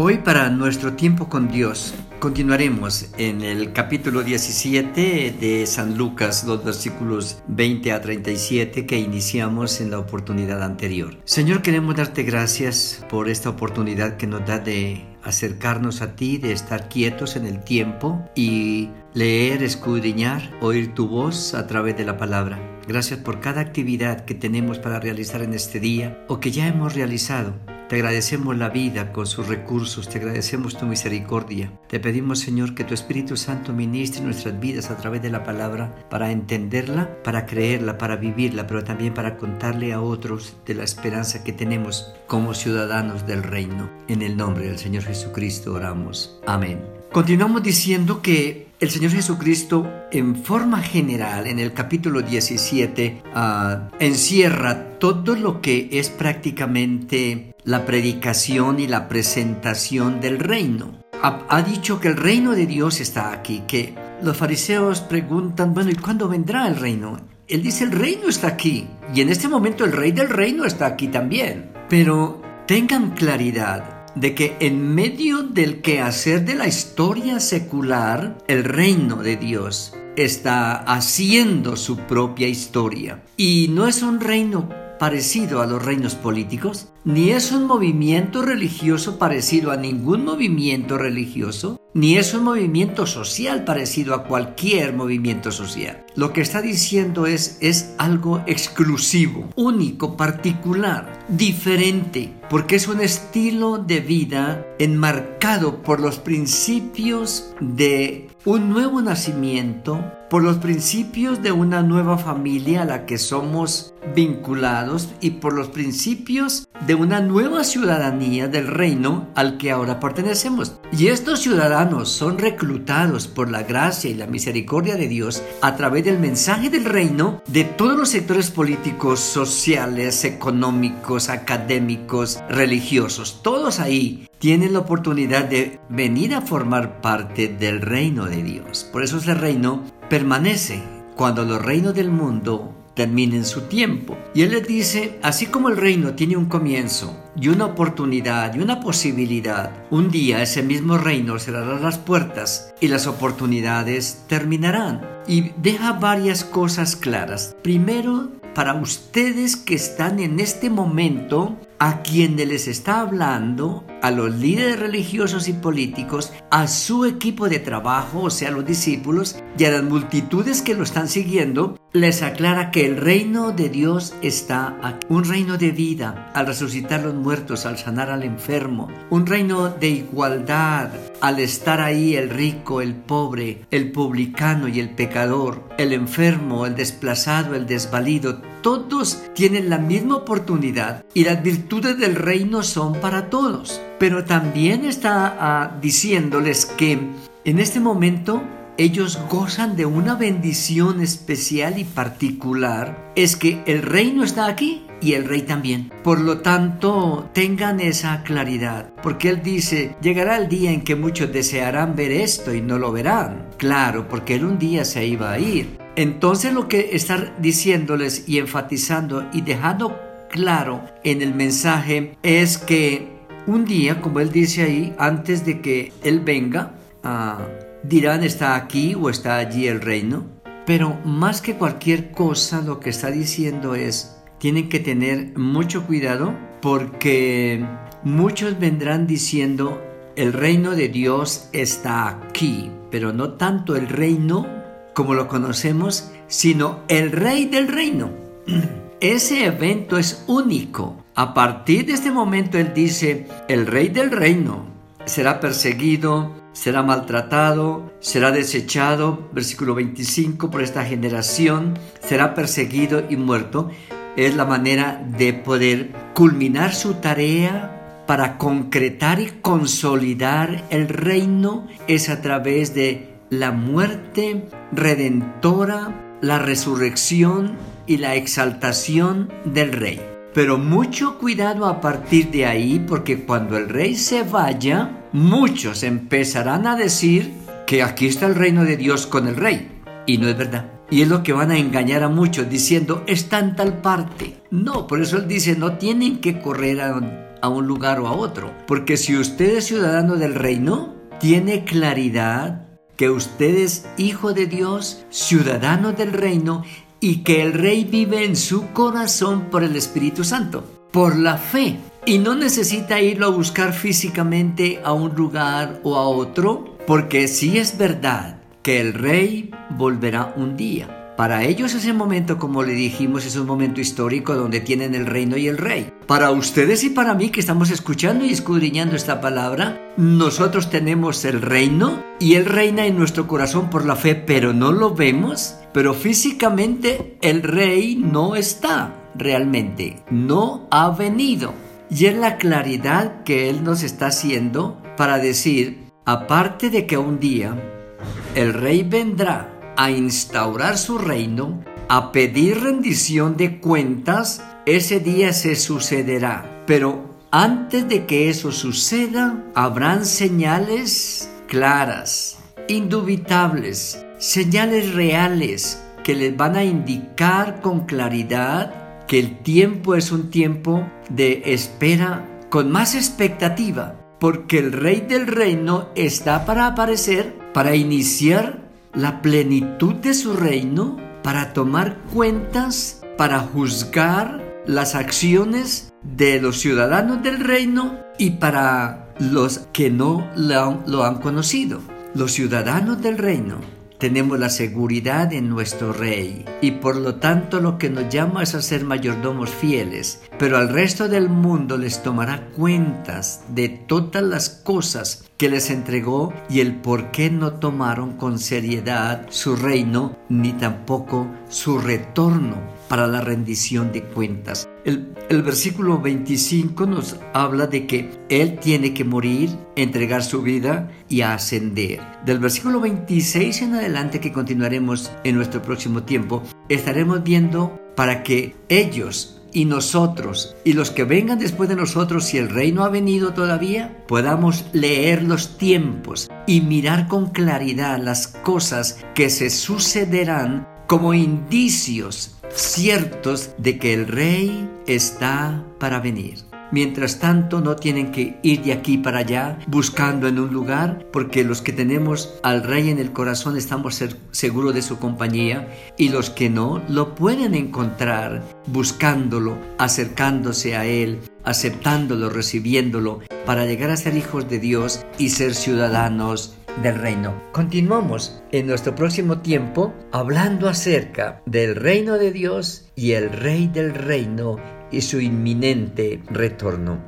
Hoy para nuestro tiempo con Dios continuaremos en el capítulo 17 de San Lucas, los versículos 20 a 37 que iniciamos en la oportunidad anterior. Señor, queremos darte gracias por esta oportunidad que nos da de acercarnos a ti, de estar quietos en el tiempo y leer, escudriñar, oír tu voz a través de la palabra. Gracias por cada actividad que tenemos para realizar en este día o que ya hemos realizado te agradecemos la vida con sus recursos, te agradecemos tu misericordia. Te pedimos, Señor, que tu Espíritu Santo ministre nuestras vidas a través de la palabra para entenderla, para creerla, para vivirla, pero también para contarle a otros de la esperanza que tenemos como ciudadanos del reino. En el nombre del Señor Jesucristo oramos. Amén. Continuamos diciendo que el Señor Jesucristo, en forma general, en el capítulo 17, ah, encierra todo lo que es prácticamente la predicación y la presentación del reino. Ha, dicho que el reino de Dios está aquí, que los fariseos preguntan, bueno, ¿y cuándo vendrá el reino? Él dice, el reino está aquí, y en este momento el rey del reino está aquí también. Pero tengan claridad de que en medio del quehacer de la historia secular, el reino de Dios está haciendo su propia historia. Y no es un reino parecido a los reinos políticos, ni es un movimiento religioso parecido a ningún movimiento religioso, ni es un movimiento social parecido a cualquier movimiento social. Lo que está diciendo es, es algo exclusivo, único, particular, diferente, porque es un estilo de vida enmarcado por los principios de un nuevo nacimiento, por los principios de una nueva familia a la que somos vinculados y por los principios de una nueva ciudadanía del reino al que ahora pertenecemos. Y estos ciudadanos son reclutados por la gracia y la misericordia de Dios a través del mensaje del reino de todos los sectores políticos, sociales, económicos, académicos, religiosos. Todos ahí tienen la oportunidad de venir a formar parte del reino de Dios. Por eso ese reino permanece cuando los reinos del mundo terminen su tiempo. Y él les dice, así como el reino tiene un comienzo y una oportunidad y una posibilidad, un día ese mismo reino cerrará las puertas y las oportunidades terminarán. Y deja varias cosas claras. Primero, para ustedes que están en este momento a quienes les está hablando, a los líderes religiosos y políticos, a su equipo de trabajo, o sea, los discípulos, y a las multitudes que lo están siguiendo, les aclara que el reino de Dios está aquí. Un reino de vida al resucitar los muertos, al sanar al enfermo. Un reino de igualdad al estar ahí el rico, el pobre, el publicano y el pecador, el enfermo, el desplazado, el desvalido. Todos tienen la misma oportunidad y las virtudes del reino son para todos. Pero también está ah, diciéndoles que en este momento ellos gozan de una bendición especial y particular, es que el reino está aquí y el rey también. Por lo tanto, tengan esa claridad, porque él dice, llegará el día en que muchos desearán ver esto y no lo verán. Claro, porque él un día se iba a ir. Entonces lo que está diciéndoles y enfatizando y dejando claro en el mensaje es que un día, como él dice ahí, antes de que él venga, a dirán está aquí o está allí el reino, pero más que cualquier cosa lo que está diciendo es, tienen que tener mucho cuidado porque muchos vendrán diciendo, el reino de Dios está aquí, pero no tanto el reino como lo conocemos, sino el rey del reino. Ese evento es único. A partir de este momento él dice, el rey del reino será perseguido, será maltratado, será desechado, versículo 25, por esta generación, será perseguido y muerto. Es la manera de poder culminar su tarea para concretar y consolidar el reino es a través de la muerte redentora, la resurrección y la exaltación del rey. Pero mucho cuidado a partir de ahí porque cuando el rey se vaya, muchos empezarán a decir que aquí está el reino de Dios con el rey. Y no es verdad. Y es lo que van a engañar a muchos diciendo, está en tal parte. No, por eso él dice, no tienen que correr a a un lugar o a otro. Porque si usted es ciudadano del reino, tiene claridad que usted es hijo de Dios, ciudadano del reino y que el rey vive en su corazón por el Espíritu Santo, por la fe. Y no necesita irlo a buscar físicamente a un lugar o a otro, porque si es verdad que el rey volverá un día. Para ellos ese momento, como le dijimos, es un momento histórico donde tienen el reino y el rey. Para ustedes y para mí que estamos escuchando y escudriñando esta palabra, nosotros tenemos el reino y Él reina en nuestro corazón por la fe, pero no lo vemos. Pero físicamente el rey no está realmente, no ha venido. Y es la claridad que Él nos está haciendo para decir, aparte de que un día el rey vendrá a instaurar su reino, a pedir rendición de cuentas, ese día se sucederá. Pero antes de que eso suceda, habrán señales claras, indubitables, señales reales que les van a indicar con claridad que el tiempo es un tiempo de espera con más expectativa, porque el rey del reino está para aparecer, para iniciar la plenitud de su reino para tomar cuentas, para juzgar las acciones de los ciudadanos del reino y para los que no lo han, conocido. Los ciudadanos del reino tenemos la seguridad en nuestro Rey y por lo tanto lo que nos llama es a ser mayordomos fieles, pero al resto del mundo les tomará cuentas de todas las cosas que les entregó y el por qué no tomaron con seriedad su reino ni tampoco su retorno para la rendición de cuentas. El, versículo 25 nos habla de que Él tiene que morir, entregar su vida y ascender. Del versículo 26 en adelante que continuaremos en nuestro próximo tiempo, estaremos viendo para que ellos y nosotros y los que vengan después de nosotros, si el reino ha venido todavía, podamos leer los tiempos y mirar con claridad las cosas que se sucederán como indicios ciertos de que el rey está para venir. Mientras tanto, no tienen que ir de aquí para allá buscando en un lugar, porque los que tenemos al Rey en el corazón estamos seguros de su compañía y los que no lo pueden encontrar buscándolo, acercándose a Él, aceptándolo, recibiéndolo, para llegar a ser hijos de Dios y ser ciudadanos del reino. Continuamos en nuestro próximo tiempo hablando acerca del reino de Dios y el rey del reino y su inminente retorno.